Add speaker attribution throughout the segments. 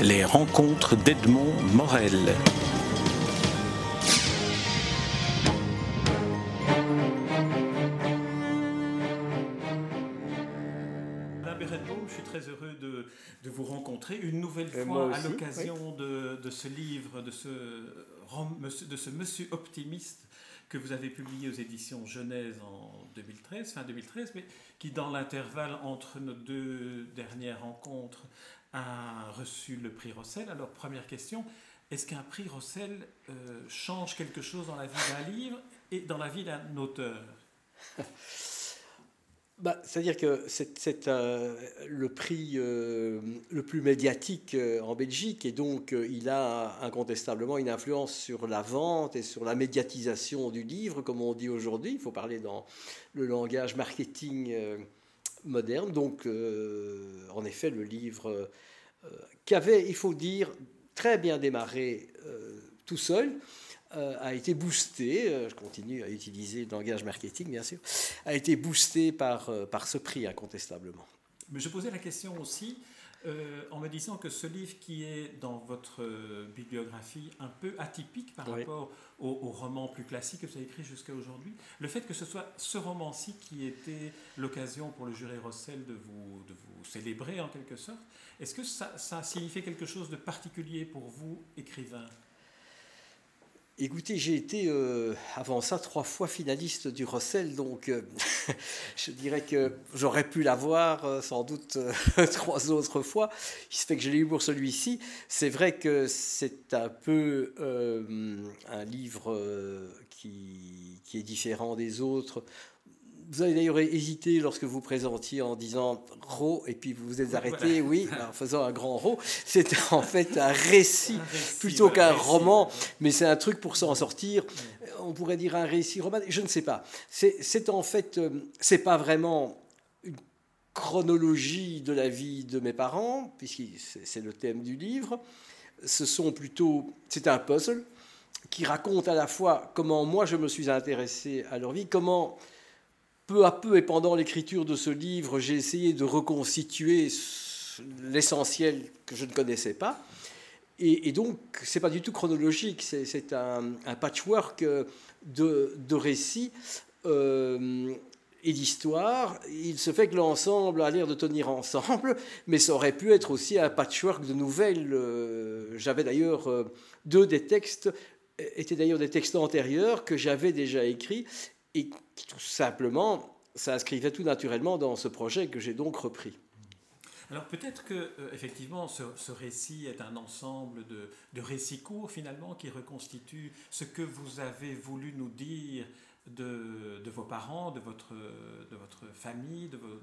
Speaker 1: Les rencontres d'Edmond Morel.
Speaker 2: je suis très heureux de, de, vous rencontrer une nouvelle fois à l'occasion de, de, ce livre, de ce, de ce monsieur optimiste que vous avez publié aux éditions Genèse en 2013, fin 2013, mais qui dans l'intervalle entre nos deux dernières rencontres a reçu le prix Rossel. Alors première question, est-ce qu'un prix Rossel euh, change quelque chose dans la vie d'un livre et dans la vie d'un auteur?
Speaker 3: Bah, C'est-à-dire que c'est euh, le prix euh, le plus médiatique en Belgique et donc il a incontestablement une influence sur la vente et sur la médiatisation du livre, comme on dit aujourd'hui. Il faut parler dans le langage marketing moderne. Donc, en effet, le livre qui avait, il faut dire, très bien démarré tout seul, euh, a été boosté, euh, je continue à utiliser le langage marketing bien sûr, a été boosté par, euh, par ce prix incontestablement.
Speaker 2: Mais je posais la question aussi en me disant que ce livre qui est dans votre bibliographie un peu atypique par rapport au, au, roman plus classique que vous avez écrit jusqu'à aujourd'hui, le fait que ce soit ce roman-ci qui était l'occasion pour le jury Rossel de vous, de vous célébrer en quelque sorte, est-ce que ça, ça a signifié quelque chose de particulier pour vous, écrivain?
Speaker 3: Écoutez, j'ai été euh, avant ça trois fois finaliste du Rossel, donc euh, je dirais que j'aurais pu l'avoir euh, sans doute trois autres fois. Il se fait que je l'ai eu pour celui-ci. C'est vrai que c'est un peu un livre qui, qui, est différent des autres vous avez d'ailleurs hésité lorsque vous présentiez en disant ro et puis vous vous êtes arrêté, oui, en faisant un grand ro. C'était en fait un récit, plutôt qu'un roman, mais c'est un truc pour s'en sortir. On pourrait dire un récit roman, je ne sais pas. C'est en fait, euh, c'est pas vraiment une chronologie de la vie de mes parents, puisque c'est le thème du livre. Ce sont plutôt, c'est un puzzle qui raconte à la fois comment moi je me suis intéressé à leur vie, comment peu à peu et pendant l'écriture de ce livre, j'ai essayé de reconstituer l'essentiel que je ne connaissais pas. Et, et donc, c'est pas du tout chronologique, c'est un, patchwork de, de récits euh, et d'histoires. Il se fait que l'ensemble a l'air de tenir ensemble, mais ça aurait pu être aussi un patchwork de nouvelles. Euh, j'avais d'ailleurs euh, deux des textes étaient d'ailleurs des textes antérieurs que j'avais déjà écrits et tout simplement s'inscrivait tout naturellement dans ce projet que j'ai donc repris.
Speaker 2: Alors peut-être que euh, effectivement ce, ce, récit est un ensemble de, de, récits courts finalement qui reconstituent ce que vous avez voulu nous dire de, de vos parents, de votre, de votre famille, de vos,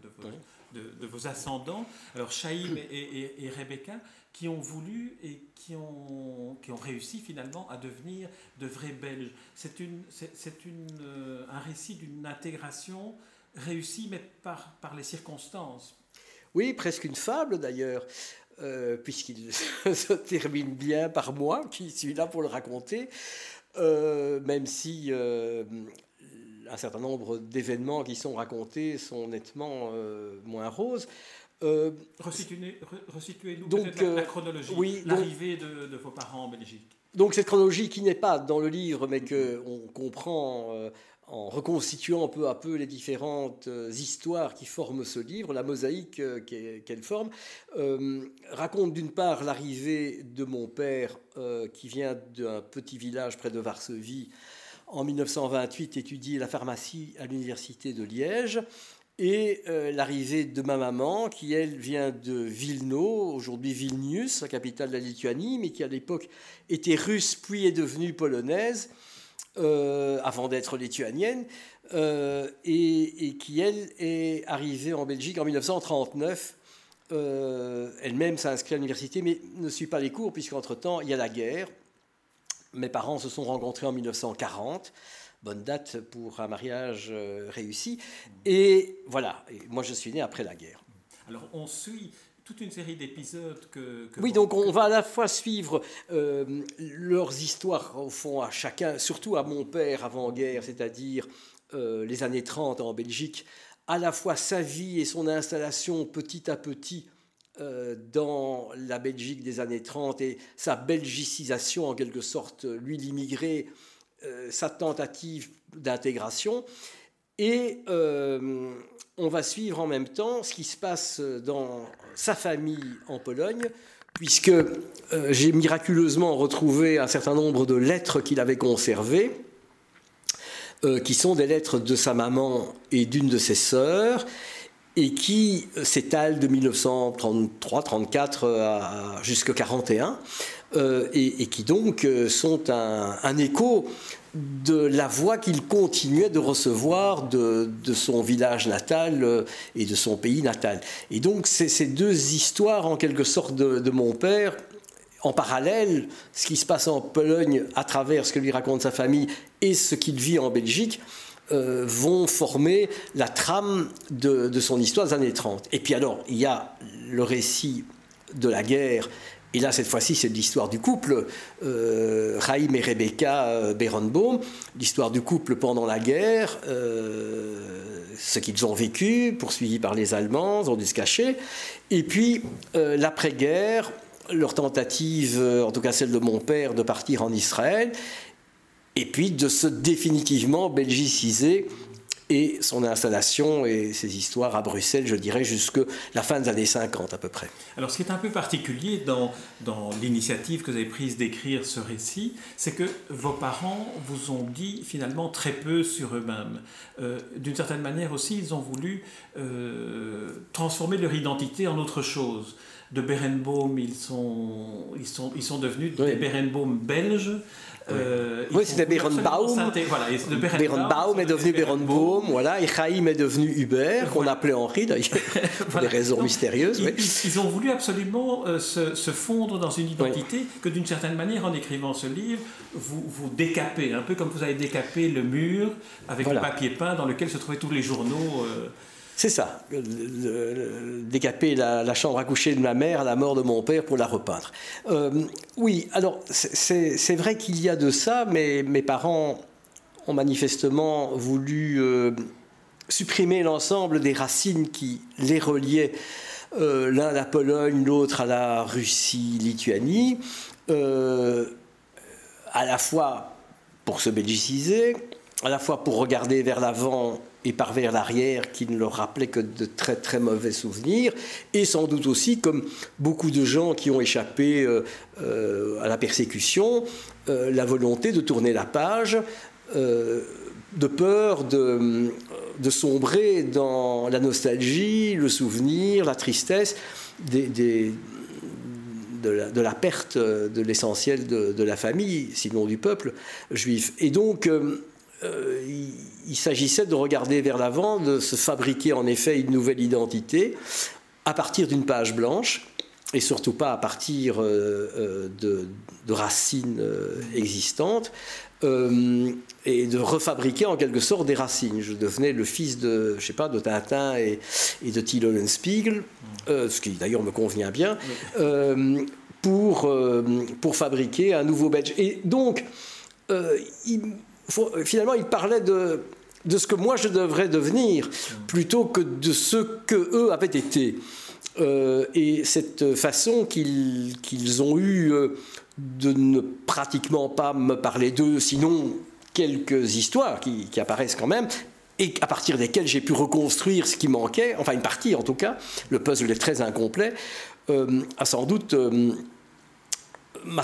Speaker 2: de, vos ascendants. Alors Chaïm et, et, et, Rebecca qui ont voulu et qui ont, qui ont réussi finalement à devenir de vrais Belges. C'est une, c'est une, euh, un récit d'une intégration réussi, mais par, par les circonstances.
Speaker 3: Oui, presque une fable d'ailleurs, euh, puisqu'il se termine bien par moi, qui suis là pour le raconter, euh, même si euh, un certain nombre d'événements qui sont racontés sont nettement moins roses.
Speaker 2: Euh, Resituez-nous peut-être la, la, chronologie, oui, l'arrivée de, de, vos parents en Belgique.
Speaker 3: Donc cette chronologie qui n'est pas dans le livre, mais qu'on comprend en reconstituant peu à peu les différentes euh, histoires qui forment ce livre, la mosaïque euh, qu'elle forme, euh, raconte d'une part l'arrivée de mon père qui vient d'un petit village près de Varsovie en 1928 étudier la pharmacie à l'université de Liège et l'arrivée de ma maman, qui elle vient de Vilno, aujourd'hui Vilnius, la capitale de la Lituanie, mais qui à l'époque était russe puis est devenue polonaise, euh, avant d'être lituanienne, euh, et, qui, elle, est arrivée en Belgique en 1939. Euh, elle-même s'inscrit à l'université, mais ne suit pas les cours, puisqu'entre-temps, il y a la guerre. Mes parents se sont rencontrés en 1940 bonne date pour un mariage réussi. Et voilà, et moi je suis né après la guerre.
Speaker 2: Alors on suit toute une série d'épisodes que,
Speaker 3: Oui, donc on va à la fois suivre euh, leurs histoires, au fond, à chacun, surtout à mon père avant-guerre, c'est-à-dire euh, les années 30 en Belgique, à la fois sa vie et son installation petit à petit dans la Belgique des années 30 et sa belgicisation en quelque sorte, lui l'immigré, sa tentative d'intégration. Et on va suivre en même temps ce qui se passe dans sa famille en Pologne, puisque j'ai miraculeusement retrouvé un certain nombre de lettres qu'il avait conservées euh, qui sont des lettres de sa maman et d'une de ses sœurs, et qui s'étalent de 1933-34 jusqu'à 41, euh, et, qui donc euh, sont un, écho de la voix qu'il continuait de recevoir de, son village natal et de son pays natal. Et donc ces deux histoires en quelque sorte de mon père en parallèle, ce qui se passe en Pologne à travers ce que lui raconte sa famille et ce qu'il vit en Belgique, euh, vont former la trame de, son histoire des années 30. Et puis alors, il y a le récit de la guerre, et là, cette fois-ci, c'est l'histoire du couple, euh, Raïm et Rebecca euh, Berenbaum, l'histoire du couple pendant la guerre, ce qu'ils ont vécu, poursuivis par les Allemands, ils ont dû se cacher, et puis l'après-guerre, leur tentative, euh, en tout cas celle de mon père, de partir en Israël, et puis de se définitivement belgiciser et son installation et ses histoires à Bruxelles, je dirais, jusque la fin des années 50 à peu près.
Speaker 2: Alors ce qui est un peu particulier dans, dans l'initiative que vous avez prise d'écrire ce récit, c'est que vos parents vous ont dit finalement très peu sur eux-mêmes. Euh, d'une certaine manière aussi, ils ont voulu euh, transformer leur identité en autre chose de Berenbaum, ils sont, ils sont, ils sont devenus des Berenbaum belges.
Speaker 3: Euh, oui, c'était Berenbaum. Voilà, Berenbaum est devenu Berenbaum, voilà, et Chaim est devenu Hubert, qu'on appelait Henri d'ailleurs, pour des raisons mystérieuses.
Speaker 2: Ils, ont voulu absolument euh, se, fondre dans une identité que d'une certaine manière, en écrivant ce livre, vous, vous décapez, un peu comme vous avez décapé le mur avec le papier peint dans lequel se trouvaient tous les journaux. Euh,
Speaker 3: c'est ça, décaper la, chambre à coucher de ma mère à la mort de mon père pour la repeindre. Euh, oui, alors c'est vrai qu'il y a de ça, mais mes parents ont manifestement voulu euh, supprimer l'ensemble des racines qui les reliaient, euh, l'un à la Pologne, l'autre à la Russie-Lituanie, à la fois pour se belgiciser, à la fois pour regarder vers l'avant et par vers l'arrière qui ne leur rappelait que de très très mauvais souvenirs, et sans doute aussi, comme beaucoup de gens qui ont échappé euh, euh, à la persécution, euh, la volonté de tourner la page, de peur de, sombrer dans la nostalgie, le souvenir, la tristesse de, la, perte de l'essentiel de, la famille, sinon du peuple juif. Et donc, il, s'agissait de regarder vers l'avant, de se fabriquer en effet une nouvelle identité à partir d'une page blanche et surtout pas à partir euh, euh, de, racines existantes, et de refabriquer en quelque sorte des racines. Je devenais le fils de, je sais pas, de Tintin et, de Till Spiegel, ce qui d'ailleurs me convient bien, pour, pour fabriquer un nouveau Belge. Et donc, il, finalement, il parlait de, de ce que moi je devrais devenir plutôt que de ce que eux avaient été. Euh, et cette façon qu'ils ont eue euh, de ne pratiquement pas me parler d'eux, sinon quelques histoires qui, apparaissent quand même, et à partir desquelles j'ai pu reconstruire ce qui manquait, enfin une partie en tout cas, le puzzle est très incomplet, euh, a sans doute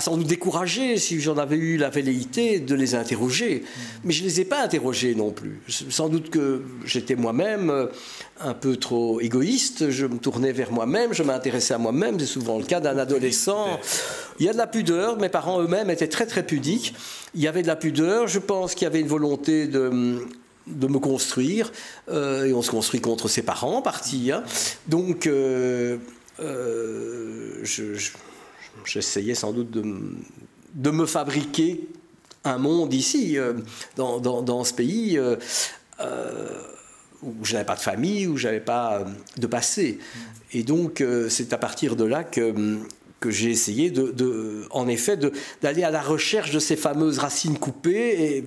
Speaker 3: sans doute découragé, si j'en avais eu la velléité, de les interroger. Mais je ne les ai pas interrogés non plus. Sans doute que j'étais moi-même euh, un peu trop égoïste, je me tournais vers moi-même, je m'intéressais à moi-même, c'est souvent le cas d'un adolescent. Il y a de la pudeur, mes parents eux-mêmes étaient très très pudiques. Il y avait de la pudeur, je pense qu'il y avait une volonté de de me construire, euh, et on se construit contre ses parents en partie. Hein. Donc, euh, je j'essayais sans doute de, me fabriquer un monde ici, euh, dans, ce pays, euh, euh, où je n'avais pas de famille, où je n'avais pas de passé. Et donc, c'est à partir de là que, que j'ai essayé, de, en effet, d'aller à la recherche de ces fameuses racines coupées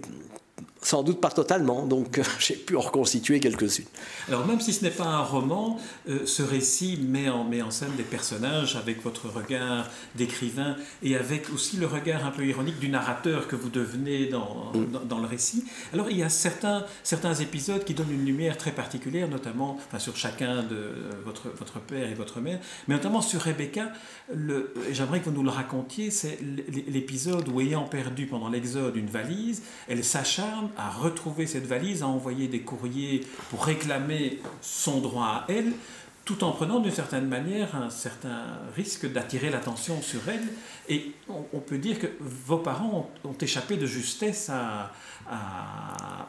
Speaker 3: sans doute pas totalement, donc j'ai pu en reconstituer quelques-unes.
Speaker 2: Alors même si ce n'est pas un roman, euh, ce récit met en, met en scène des personnages avec votre regard d'écrivain et avec aussi le regard un peu ironique du narrateur que vous devenez dans, mm. dans, le récit. Alors il y a certains, certains épisodes qui donnent une lumière très particulière, notamment enfin, sur chacun de euh, votre, votre père et votre mère, mais notamment sur Rebecca. J'aimerais que vous nous le racontiez, c'est l'épisode où ayant perdu pendant l'exode une valise, elle s'acharne à retrouver cette valise, à envoyer des courriers pour réclamer son droit à elle, tout en prenant d'une certaine manière un certain risque d'attirer l'attention sur elle. Et on, peut dire que vos parents ont, échappé de justesse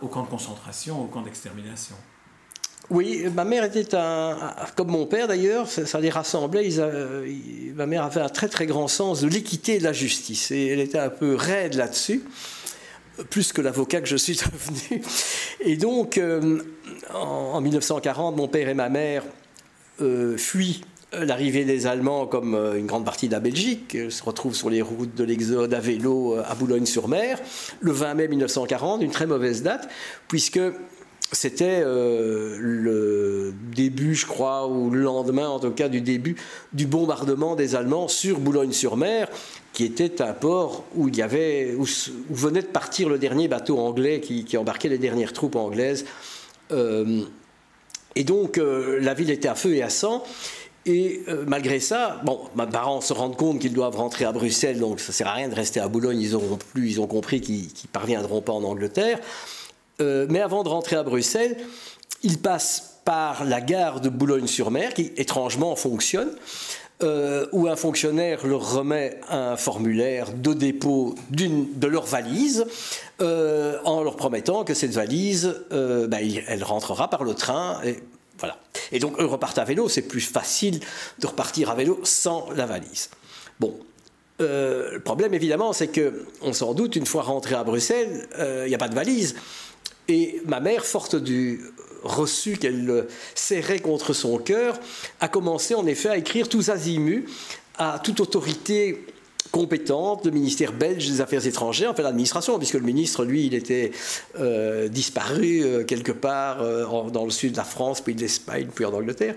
Speaker 2: au camp de concentration, au camp d'extermination.
Speaker 3: Oui, ma mère était un, comme mon père d'ailleurs, ça, les rassemblait. ma mère avait un très très grand sens de l'équité et de la justice, et elle était un peu raide là-dessus plus que l'avocat que je suis devenu. Et donc, euh, en, 1940, mon père et ma mère euh, fuient l'arrivée des Allemands comme euh, une grande partie de la Belgique, se retrouvent sur les routes de l'Exode à vélo à Boulogne-sur-Mer, le 20 mai 1940, une très mauvaise date, puisque c'était le début, je crois, ou le lendemain en tout cas du début du bombardement des Allemands sur Boulogne-sur-Mer qui était un port où, il y avait, où, venait de partir le dernier bateau anglais qui, embarquait les dernières troupes anglaises. Euh, et donc euh, la ville était à feu et à sang. Et euh, malgré ça, bon, mes parents se rendent compte qu'ils doivent rentrer à Bruxelles, donc ça sert à rien de rester à Boulogne, ils, plus, ils ont compris qu'ils ne parviendront pas en Angleterre. Mais avant de rentrer à Bruxelles, ils passent par la gare de Boulogne-sur-Mer, qui étrangement fonctionne. Euh, où un fonctionnaire leur remet un formulaire de dépôt de leur valise euh, en leur promettant que cette valise, euh, ben, elle rentrera par le train. Et, voilà. et donc eux repartent à vélo, c'est plus facile de repartir à vélo sans la valise. Bon, le problème, évidemment, c'est que, on s'en doute, une fois rentré à Bruxelles, il n'y a pas de valise. Et ma mère, forte du reçu qu'elle serrait contre son cœur, a commencé en effet à écrire tous azimuts à toute autorité compétente, le ministère belge des Affaires étrangères, enfin l'administration, puisque le ministre, lui, il était euh, disparu euh, quelque part euh, dans le sud de la France, puis de l'Espagne, puis en Angleterre,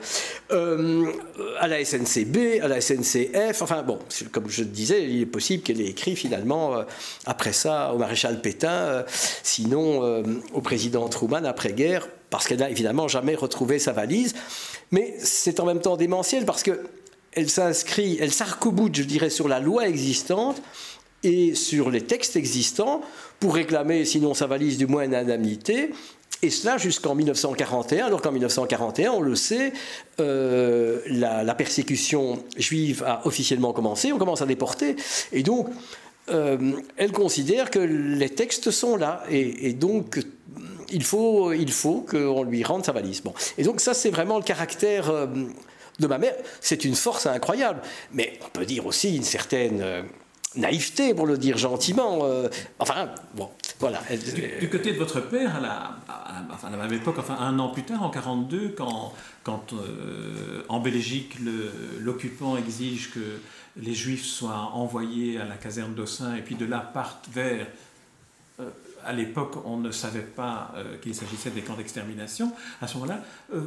Speaker 3: à la SNCB, à la SNCF, enfin bon, comme je disais, il est possible qu'elle ait écrit finalement, après ça, au maréchal Pétain, sinon au président Truman après-guerre, parce qu'elle n'a évidemment jamais retrouvé sa valise, mais c'est en même temps démentiel parce que elle s'inscrit, elle sarc je dirais, sur la loi existante et sur les textes existants pour réclamer, sinon sa valise, du moins une indemnité. Et cela jusqu'en 1941, alors qu'en 1941, on le sait, euh, la, persécution juive a officiellement commencé, on commence à déporter, et donc euh, elle considère que les textes sont là, et, donc il faut, il faut qu'on lui rende sa valise. Bon. Et donc ça, c'est vraiment le caractère... Euh, de ma mère, c'est une force incroyable. Mais on peut dire aussi une certaine euh, naïveté, pour le dire gentiment. Euh, enfin, bon, voilà.
Speaker 2: Du, côté de votre père, à la, à même époque, enfin un an plus tard, en 42, quand, quand euh, en Belgique, l'occupant exige que les Juifs soient envoyés à la caserne d'Ossin et puis de là partent vers à l'époque, on ne savait pas euh, qu'il s'agissait des camps d'extermination. À ce moment-là, euh,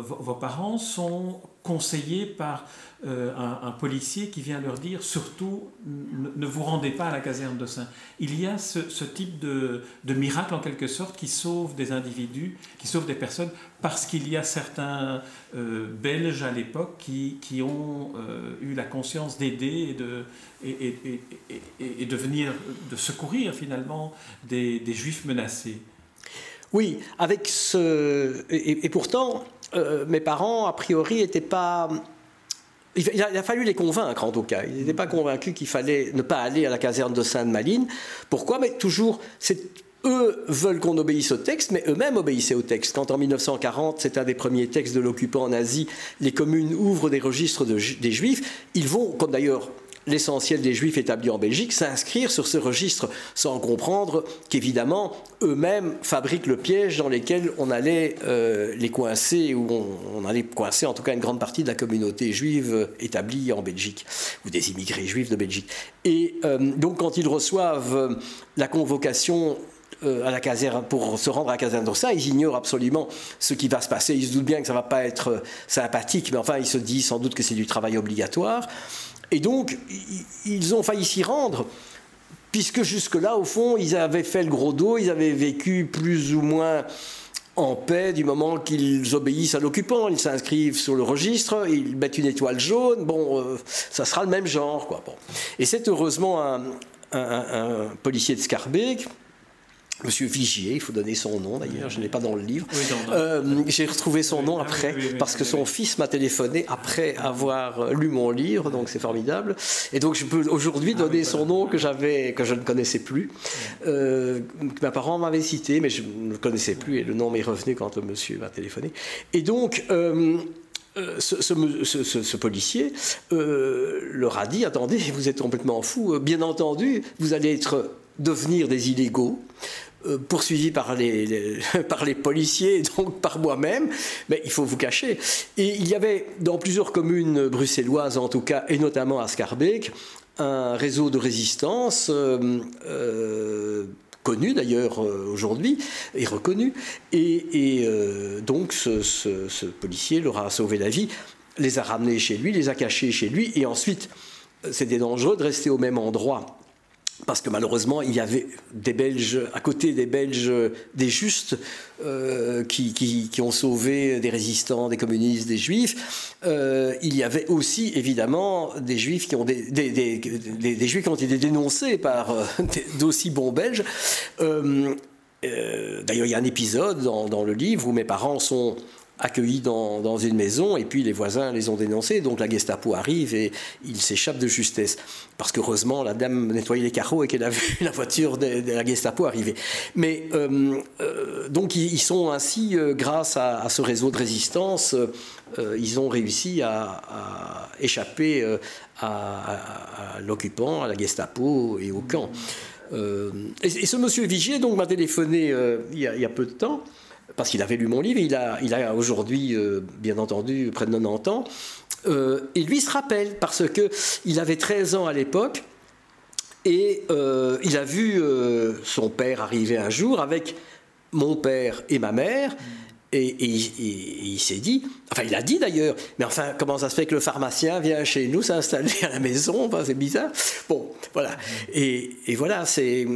Speaker 2: vos, parents sont conseillés par euh, un, policier qui vient leur dire surtout ne, vous rendez pas à la caserne de Saint. Il y a ce, type de, miracle en quelque sorte qui sauve des individus, qui sauve des personnes parce qu'il y a certains Belges à l'époque qui, qui, ont eu la conscience d'aider et de, et, et, de venir, de secourir finalement des, juifs menacés.
Speaker 3: Oui, avec ce. Et, pourtant, euh, mes parents, a priori, n'étaient pas. Il a, fallu les convaincre en tout cas. Ils n'étaient pas convaincus qu'il fallait ne pas aller à la caserne de Sainte-Maline. Pourquoi? Mais toujours, eux veulent qu'on obéisse au texte, mais eux-mêmes obéissaient au texte. Quand en 1940, c'est un des premiers textes de l'occupant en Asie, les communes ouvrent des registres des juifs, ils vont, comme d'ailleurs l'essentiel des juifs établis en Belgique, s'inscrire sur ce registre, sans comprendre qu'évidemment, eux-mêmes fabriquent le piège dans lequel on allait euh, les coincer, ou on, allait coincer en tout cas une grande partie de la communauté juive établie en Belgique, ou des immigrés juifs de Belgique. Et euh, donc quand ils reçoivent la convocation à la caserne, pour se rendre à la caserne d'Orsay, ils ignorent absolument ce qui va se passer. Ils se doutent bien que ça ne va pas être sympathique, mais enfin, ils se disent sans doute que c'est du travail obligatoire. Et donc, ils ont failli s'y rendre puisque jusque-là, au fond, ils avaient fait le gros dos, ils avaient vécu plus ou moins en paix du moment qu'ils obéissent à l'occupant. Ils s'inscrivent sur le registre, ils mettent une étoile jaune. Bon, euh, ça sera le même genre, quoi. Bon. Et c'est heureusement un, policier de Scarbeck Monsieur Vigier, il faut donner son nom d'ailleurs, je ne l'ai pas dans le livre. Euh, j'ai retrouvé son nom après, parce que son fils m'a téléphoné après avoir lu mon livre, donc c'est formidable. Et donc je peux aujourd'hui ah donner son nom que j'avais, que je ne connaissais plus, euh, que mes parents m'avaient cité, mais je ne le connaissais plus, et le nom m'est revenu quand le monsieur m'a téléphoné. Et donc, euh, ce, ce, policier leur a dit attendez, vous êtes complètement fou. Bien entendu, vous allez être devenir des illégaux. Euh, poursuivi par les, par les policiers, donc par moi-même, mais il faut vous cacher. Et il y avait dans plusieurs communes bruxelloises, en tout cas, et notamment à Scarbeck, un réseau de résistance euh, euh, connu d'ailleurs aujourd'hui et reconnu. Et, donc ce, ce, policier leur a sauvé la vie, les a ramenés chez lui, les a cachés chez lui, et ensuite c'était dangereux de rester au même endroit parce que malheureusement, il y avait des Belges, à côté des Belges, des justes, euh, qui, qui, ont sauvé des résistants, des communistes, des juifs. Euh, il y avait aussi, évidemment, des juifs qui ont, des, des, juifs qui ont été dénoncés par euh, d'aussi bons Belges. D'ailleurs, il y a un épisode dans, dans, le livre où mes parents sont accueillis dans, dans, une maison et puis les voisins les ont dénoncés. Donc la Gestapo arrive et il s'échappe de justesse. Parce qu'heureusement, la dame nettoyait les carreaux et qu'elle a vu la voiture de, la Gestapo arriver. Mais euh, euh, donc ils, sont ainsi, euh, grâce à, ce réseau de résistance, ils ont réussi à, échapper à, l'occupant, à la Gestapo et au camp. Et, ce monsieur Vigier donc m'a téléphoné il y, a, peu de temps parce qu'il avait lu mon livre, il a, il a aujourd'hui, euh, bien entendu, près de 90 ans, euh, et lui se rappelle, parce qu'il avait 13 ans à l'époque, et euh, il a vu son père arriver un jour avec mon père et ma mère, et, il s'est dit, enfin il a dit d'ailleurs, mais enfin comment ça se fait que le pharmacien vient chez nous s'installer à la maison, c'est bizarre. Bon, voilà. Et voilà, c'est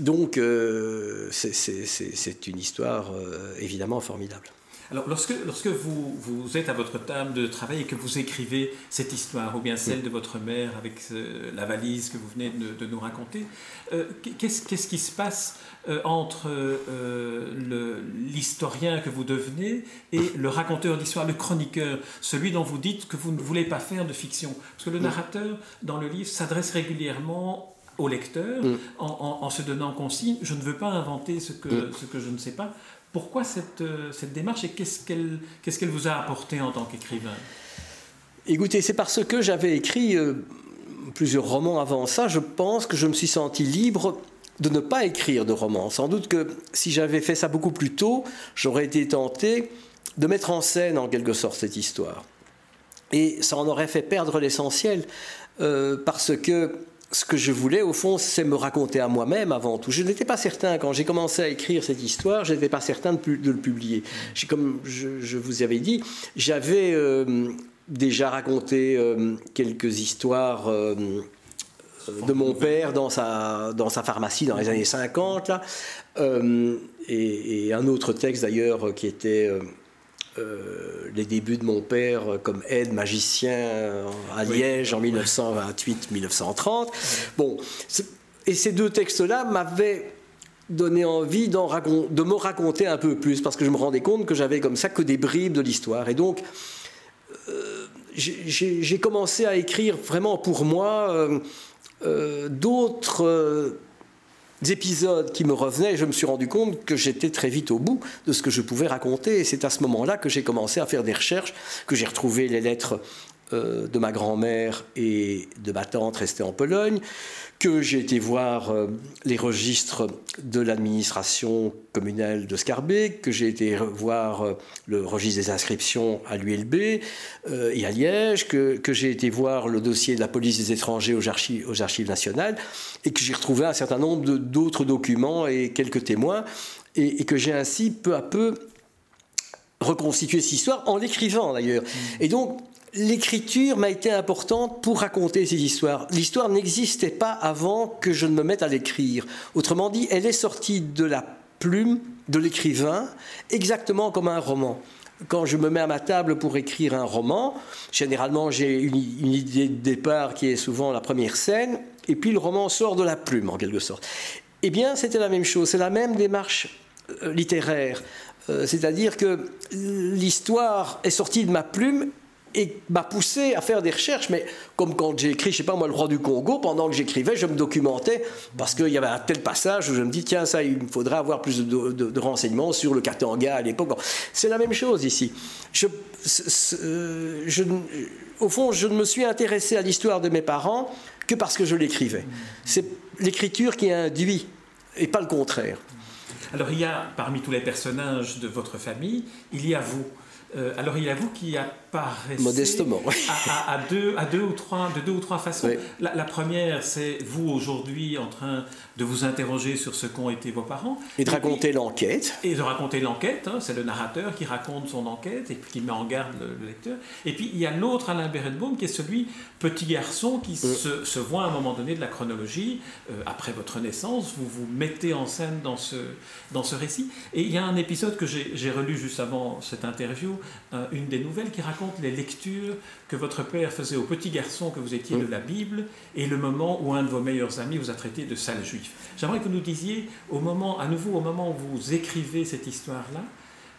Speaker 3: donc, euh, c'est une histoire euh, évidemment formidable.
Speaker 2: Alors, lorsque, lorsque vous, vous, êtes à votre table de travail et que vous écrivez cette histoire, ou bien celle de votre mère avec euh, la valise que vous venez de, nous raconter, qu'est-ce qui se passe entre l'historien que vous devenez et le raconteur d'histoire, le chroniqueur, celui dont vous dites que vous ne voulez pas faire de fiction? Parce que le narrateur, dans le livre, s'adresse régulièrement au lecteur mm. en, se donnant consigne. Je ne veux pas inventer ce que, mm. ce que je ne sais pas. Pourquoi cette, euh, cette démarche et qu'est-ce qu'elle qu'est-ce qu'elle vous a apporté en tant qu'écrivain?
Speaker 3: Écoutez, c'est parce que j'avais écrit euh, plusieurs romans avant ça, je pense que je me suis senti libre de ne pas écrire de romans. Sans doute que si j'avais fait ça beaucoup plus tôt, j'aurais été tenté de mettre en scène en quelque sorte cette histoire. Et ça en aurait fait perdre l'essentiel, euh, parce que ce que je voulais, au fond, c'est me raconter à moi-même avant tout. Je n'étais pas certain, quand j'ai commencé à écrire cette histoire, je n'étais pas certain de, le publier. Comme je, vous avais dit, j'avais euh, déjà raconté euh, quelques histoires euh, de mon père dans sa, pharmacie dans les années 50, là, et, un autre texte d'ailleurs qui était euh, les débuts de mon père comme aide magicien à Liège en 1928-1930. Bon, et ces deux textes-là m'avaient donné envie de me raconter un peu plus, parce que je me rendais compte que j'avais comme ça que des bribes de l'histoire. Et donc, euh, j'ai commencé à écrire vraiment pour moi euh, d'autres épisodes qui me revenaient, je me suis rendu compte que j'étais très vite au bout de ce que je pouvais raconter. Et c'est à ce moment-là que j'ai commencé à faire des recherches, que j'ai retrouvé les lettres euh, de ma grand-mère et de ma tante restée en Pologne, que j'ai été voir euh, les registres de l'administration communale de Scarbeck, que j'ai été voir euh, le registre des inscriptions à l'ULB et à Liège, que, que j'ai été voir le dossier de la police des étrangers aux archives, aux archives nationales, et que j'ai retrouvé un certain nombre d'autres documents et quelques témoins, et, et que j'ai ainsi peu à peu reconstitué cette histoire en l'écrivant d'ailleurs. Et donc, l'écriture m'a été importante pour raconter ces histoires. L'histoire n'existait pas avant que je ne me mette à l'écrire. Autrement dit, elle est sortie de la plume de l'écrivain, exactement comme un roman. Quand je me mets à ma table pour écrire un roman, généralement j'ai une, idée de départ qui est souvent la première scène, et puis le roman sort de la plume en quelque sorte. Eh bien, c'était la même chose, c'est la même démarche euh, littéraire. Euh, c'est-à-dire que l'histoire est sortie de ma plume et m'a poussé à faire des recherches. Mais comme quand j'ai écrit, je sais pas moi, le roi du Congo, pendant que j'écrivais, je me documentais parce qu'il y avait un tel passage où je me dis, tiens, ça, il me faudrait avoir plus de, renseignements sur le Katanga à l'époque. c'est la même chose ici. Je, au fond, je ne me suis intéressé à l'histoire de mes parents que parce que je l'écrivais. C'est l'écriture qui induit et pas le contraire.
Speaker 2: Alors il y a, parmi tous les personnages de votre famille, il y a vous. Euh, alors il y a vous qui apparaissez
Speaker 3: modestement
Speaker 2: à, deux, à deux ou trois, de deux ou trois façons. La, première, c'est vous aujourd'hui en train de vous interroger sur ce qu'ont été vos parents
Speaker 3: et de raconter l'enquête.
Speaker 2: Et de raconter l'enquête. Hein, c'est le narrateur qui raconte son enquête et qui met en garde le, lecteur. Et puis il y a l'autre Alain Berenbaum qui est celui petit garçon qui se, se, voit à un moment donné de la chronologie euh, après votre naissance. Vous vous mettez en scène dans ce dans ce récit. Et il y a un épisode que j'ai relu juste avant cette interview euh, une des nouvelles qui raconte les lectures que votre père faisait au petit garçon que vous étiez de la Bible et le moment où un de vos meilleurs amis vous a traité de sale juif. J'aimerais que vous nous disiez, au moment, à nouveau, au moment où vous écrivez cette histoire-là,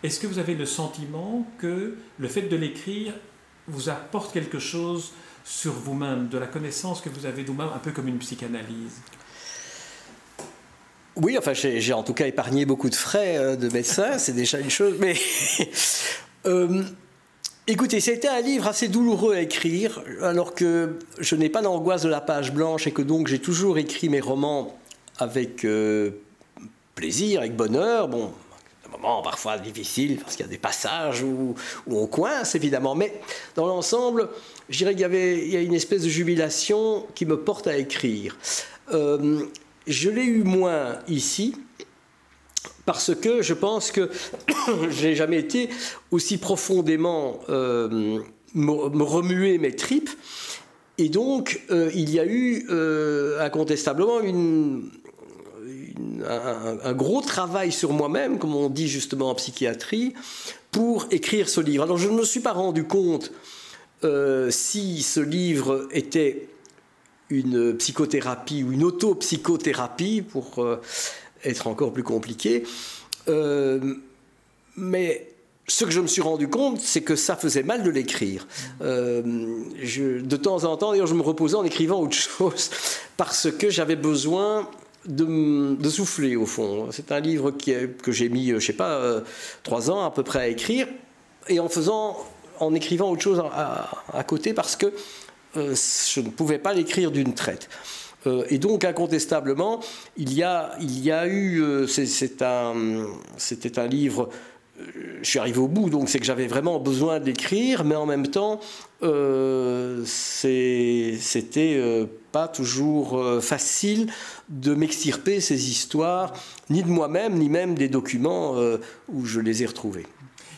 Speaker 2: est-ce que vous avez le sentiment que le fait de l'écrire vous apporte quelque chose sur vous-même, de la connaissance que vous avez de vous-même, un peu comme une psychanalyse?
Speaker 3: Oui, enfin, j'ai en tout cas épargné beaucoup de frais euh, de médecin, c'est déjà une chose. Mais euh, écoutez, c'était un livre assez douloureux à écrire, alors que je n'ai pas d'angoisse de la page blanche et que donc j'ai toujours écrit mes romans avec euh, plaisir, avec bonheur. Bon, un moment parfois difficile parce qu'il y a des passages où, on coince évidemment, mais dans l'ensemble, je dirais qu'il y a une espèce de jubilation qui me porte à écrire. Euh, je l'ai eu moins ici parce que je pense que je n'ai jamais été aussi profondément euh, remuer mes tripes. Et donc, euh, il y a eu euh, incontestablement un, gros travail sur moi-même, comme on dit justement en psychiatrie, pour écrire ce livre. Alors, je ne me suis pas rendu compte si ce livre était une psychothérapie ou une autopsychothérapie pour être encore plus compliqué. Euh, mais ce que je me suis rendu compte, c'est que ça faisait mal de l'écrire. Euh, de temps en temps, d'ailleurs, je me reposais en écrivant autre chose parce que j'avais besoin de, souffler, au fond. C'est un livre que j'ai mis, je sais pas, euh, trois ans à peu près à écrire, et en faisant, en écrivant autre chose à côté parce que je ne pouvais pas l'écrire d'une traite. Euh, et donc, incontestablement, il y a, il y a eu. Euh, c'était un livre. Euh, je suis arrivé au bout, donc c'est que j'avais vraiment besoin d'écrire, mais en même temps, c'était pas toujours facile de m'extirper ces histoires, ni de moi-même, ni même des documents où je les ai retrouvés.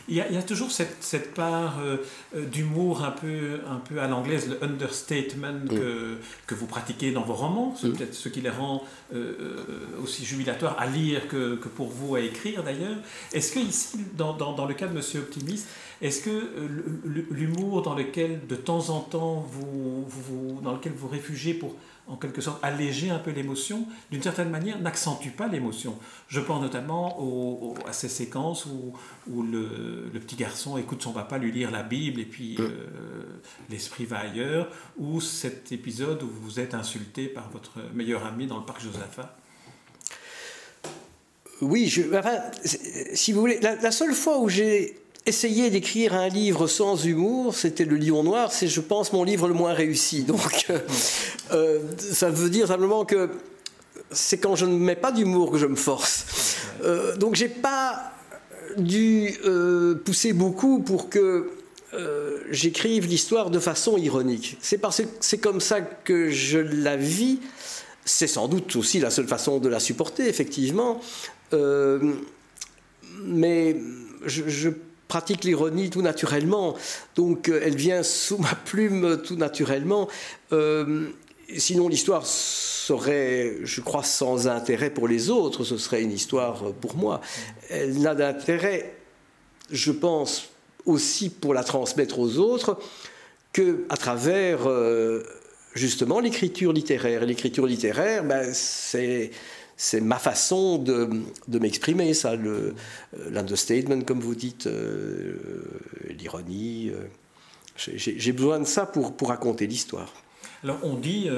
Speaker 2: Il y, a, toujours cette, cette part euh, euh, d'humour un peu, un peu à l'anglaise, le understatement mm. que, que, vous pratiquez dans vos romans, c'est mm. peut-être ce qui les rend euh, aussi jubilatoires à lire que, que, pour vous à écrire d'ailleurs. Est-ce que ici, dans, dans, dans, le cas de Monsieur Optimiste, est-ce que l'humour dans lequel de temps en temps vous, vous, dans lequel vous réfugiez pour en quelque sorte alléger un peu l'émotion, d'une certaine manière, n'accentue pas l'émotion. Je pense notamment à ces séquences où, où le, le, petit garçon écoute son papa lui lire la Bible et puis euh, l'esprit va ailleurs, ou cet épisode où vous êtes insulté par votre meilleur ami dans le parc Josaphat.
Speaker 3: Oui, je, enfin, si vous voulez, la, seule fois où j'ai essayer d'écrire un livre sans humour, c'était Le Lion Noir, c'est, je pense, mon livre le moins réussi. Donc, euh, ça veut dire simplement que c'est quand je ne mets pas d'humour que je me force. Euh, donc, j'ai pas dû pousser beaucoup pour que j'écrive l'histoire de façon ironique. C'est parce que c'est comme ça que je la vis. C'est sans doute aussi la seule façon de la supporter, effectivement. mais je pratique l'ironie tout naturellement. Donc euh, elle vient sous ma plume tout naturellement. Euh, sinon l'histoire serait, je crois, sans intérêt pour les autres. Ce serait une histoire pour moi. Elle n'a d'intérêt, je pense, aussi pour la transmettre aux autres que à travers euh, justement l'écriture littéraire. L'écriture littéraire, ben, c'est c'est ma façon de, m'exprimer, ça, euh, l'understatement, comme vous dites, euh, l'ironie. Euh. J'ai besoin de ça pour, pour raconter l'histoire.
Speaker 2: Alors on dit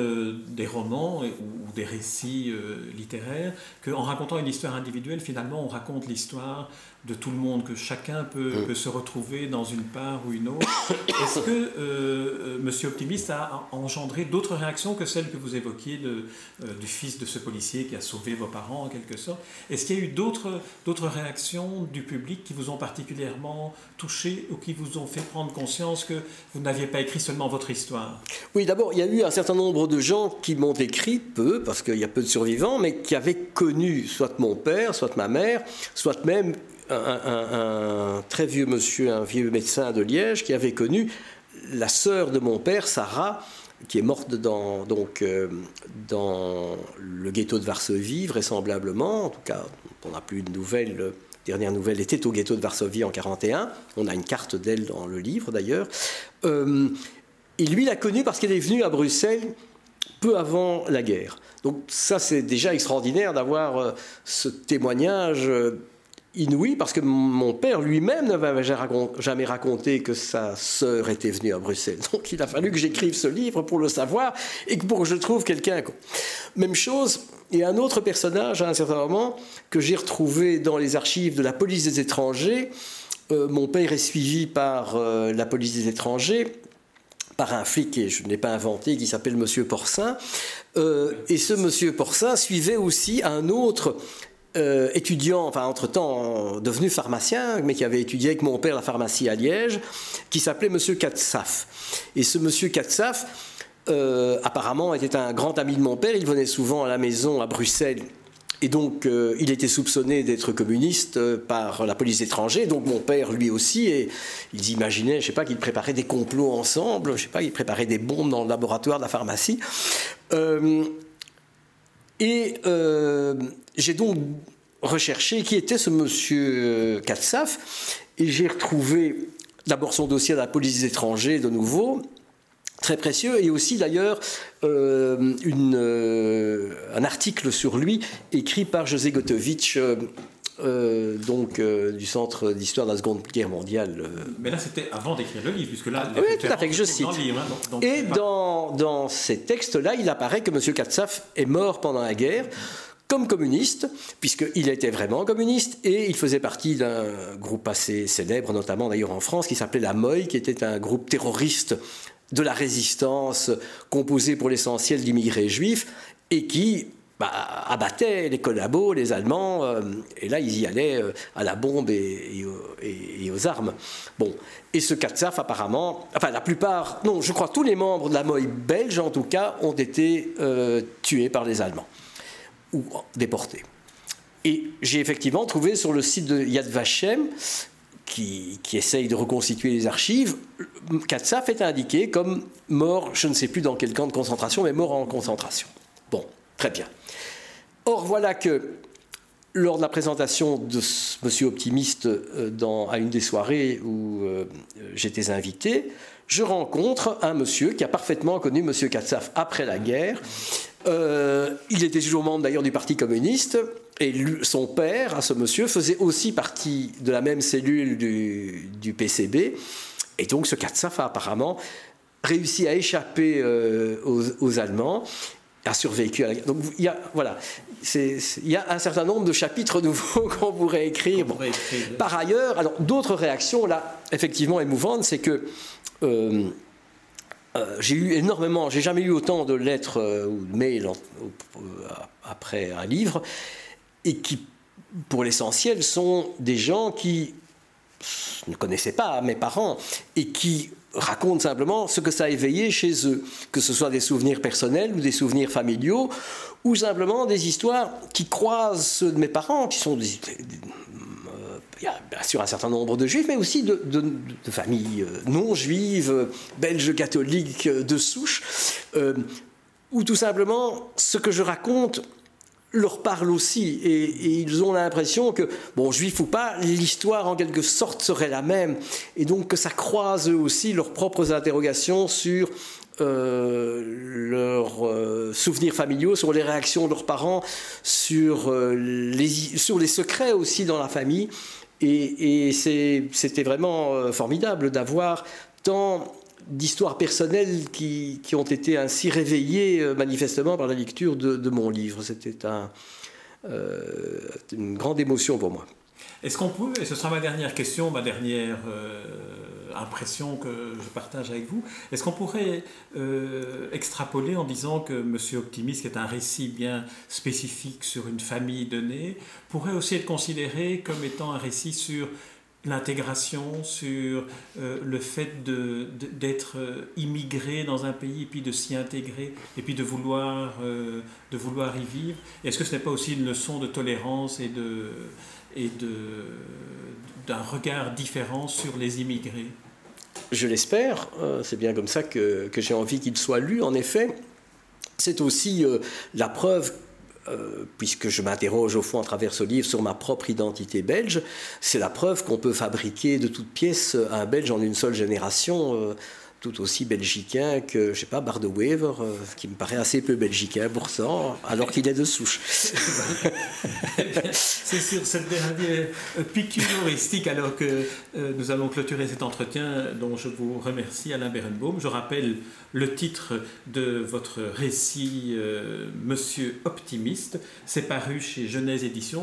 Speaker 2: des romans ou, des récits littéraires qu'en racontant une histoire individuelle, finalement, on raconte l'histoire de tout le monde, que chacun peut, mm. se retrouver dans une part ou une autre. Est-ce que euh, euh, Monsieur Optimiste a engendré d'autres réactions que celles que vous évoquiez de, euh, du fils de ce policier qui a sauvé vos parents en quelque sorte? Est-ce qu'il y a eu d'autres, d'autres réactions du public qui vous ont particulièrement touché ou qui vous ont fait prendre conscience que vous n'aviez pas écrit seulement votre histoire?
Speaker 3: Oui, d'abord, il y a eu un certain nombre de gens qui m'ont écrit, peu, parce qu'il y a peu de survivants, mais qui avaient connu soit mon père, soit ma mère, soit même un, très vieux monsieur, un vieux médecin de Liège, qui avait connu la sœur de mon père, Sarah, qui est morte dans, donc, euh, dans le ghetto de Varsovie, vraisemblablement. En tout cas, on n'a plus de nouvelles. La dernière nouvelle était au ghetto de Varsovie en 1941. On a une carte d'elle dans le livre, d'ailleurs. Euh, et lui l'a connue parce qu'elle est venue à Bruxelles peu avant la guerre. Donc ça, c'est déjà extraordinaire d'avoir euh, ce témoignage inouï parce que mon père lui-même n'avait jamais raconté que sa sœur était venue à Bruxelles. Donc il a fallu que j'écrive ce livre pour le savoir et pour que je trouve quelqu'un. Même chose, il y a un autre personnage à un certain moment que j'ai retrouvé dans les archives de la police des étrangers. Euh, mon père est suivi par euh, la police des étrangers par un flic, et je ne l'ai pas inventé, qui s'appelle Monsieur Porcin. Euh, et ce Monsieur Porcin suivait aussi un autre euh, étudiant, enfin entre-temps devenu pharmacien, mais qui avait étudié avec mon père la pharmacie à Liège, qui s'appelait Monsieur Katsaf. Et ce Monsieur Katsaf, euh, apparemment, était un grand ami de mon père. Il venait souvent à la maison à Bruxelles. Et donc, euh, il était soupçonné d'être communiste par la police étrangère, donc mon père lui aussi, et ils imaginaient, je sais pas, qu'ils préparaient des complots ensemble, je sais pas, qu'ils préparaient des bombes dans le laboratoire de la pharmacie. Et j'ai donc recherché qui était ce monsieur Katsaf, et j'ai retrouvé d'abord son dossier à la police des étrangers de nouveau, très précieux, et aussi d'ailleurs euh, euh, un article sur lui écrit par José Gotovitch. Euh, donc du Centre d'histoire de la Seconde Guerre mondiale.
Speaker 2: Mais là, c'était avant d'écrire le livre, puisque là,
Speaker 3: oui, tout à fait, que je cite. Hein, et dans, dans, ces textes-là, il apparaît que M. Katsaf est mort pendant la guerre comme communiste, puisqu'il était vraiment communiste, et il faisait partie d'un groupe assez célèbre, notamment d'ailleurs en France, qui s'appelait la MOI, qui était un groupe terroriste de la résistance, composé pour l'essentiel d'immigrés juifs, et qui bah, abattait les collabos, les Allemands, euh, et là ils y allaient euh, à la bombe et, aux armes. Bon, et ce Katsaf apparemment, enfin la plupart, non, je crois tous les membres de la MOI belge en tout cas, ont été euh, tués par les Allemands ou déportés. Et j'ai effectivement trouvé sur le site de Yad Vashem, qui, essaye de reconstituer les archives, Katsaf est indiqué comme mort, je ne sais plus dans quel camp de concentration, mais mort en concentration. Bon, très bien. Or, voilà que lors de la présentation de ce monsieur optimiste euh, à une des soirées où euh, j'étais invité, je rencontre un monsieur qui a parfaitement connu monsieur Katsaf après la guerre euh, il était toujours membre d'ailleurs du Parti communiste. Et son père, à ce monsieur, faisait aussi partie de la même cellule du, PCB. Et donc ce Katsaf a apparemment réussi à échapper aux, Allemands. A survécu à la guerre. Donc il y a, voilà, il y a un certain nombre de chapitres nouveaux qu'on pourrait écrire. Par ailleurs, alors d'autres réactions là, effectivement émouvantes, c'est que euh, euh, j'ai eu énormément, j'ai jamais eu autant de lettres euh, ou de mails après un livre, et qui, pour l'essentiel, sont des gens qui ne connaissaient pas mes parents et qui racontent simplement ce que ça a éveillé chez eux, que ce soit des souvenirs personnels ou des souvenirs familiaux, ou simplement des histoires qui croisent ceux de mes parents, qui sont des, euh, bien sûr un certain nombre de juifs, mais aussi de, familles euh, non juives, euh, belges catholiques de souche, où tout simplement ce que je raconte leur parle aussi et, ils ont l'impression que, bon, juif ou pas, l'histoire en quelque sorte serait la même et donc que ça croise aussi leurs propres interrogations sur euh, leurs euh, souvenirs familiaux, sur les réactions de leurs parents, sur, euh, les, sur les secrets aussi dans la famille. Et c'était vraiment formidable d'avoir tant d'histoires personnelles qui, qui, ont été ainsi réveillées manifestement par la lecture de, mon livre. C'était un, une grande émotion pour moi.
Speaker 2: Est-ce qu'on peut, et ce sera ma dernière question, ma dernière impression que je partage avec vous. Est-ce qu'on pourrait euh, extrapoler en disant que Monsieur Optimiste, qui est un récit bien spécifique sur une famille donnée, pourrait aussi être considéré comme étant un récit sur l'intégration, sur euh, le fait d'être euh, immigré dans un pays et puis de s'y intégrer et puis de vouloir, de vouloir y vivre Est-ce que ce n'est pas aussi une leçon de tolérance et de et d'un regard différent sur les immigrés?
Speaker 3: Je l'espère, euh, c'est bien comme ça que, j'ai envie qu'il soit lu, en effet. C'est aussi euh, la preuve euh, puisque je m'interroge au fond à travers ce livre sur ma propre identité belge, c'est la preuve qu'on peut fabriquer de toutes pièces un Belge en une seule génération tout aussi belgicain que, je sais pas, Bar de Wever, euh, qui me paraît assez peu belgicain pourtant, alors qu'il est de souche.
Speaker 2: C'est sur cette dernière pique humoristique, alors que euh, nous allons clôturer cet entretien, dont je vous remercie, Alain Berenbaum. Je rappelle le titre de votre récit, euh, Monsieur Optimiste. C'est paru chez Genèse Éditions.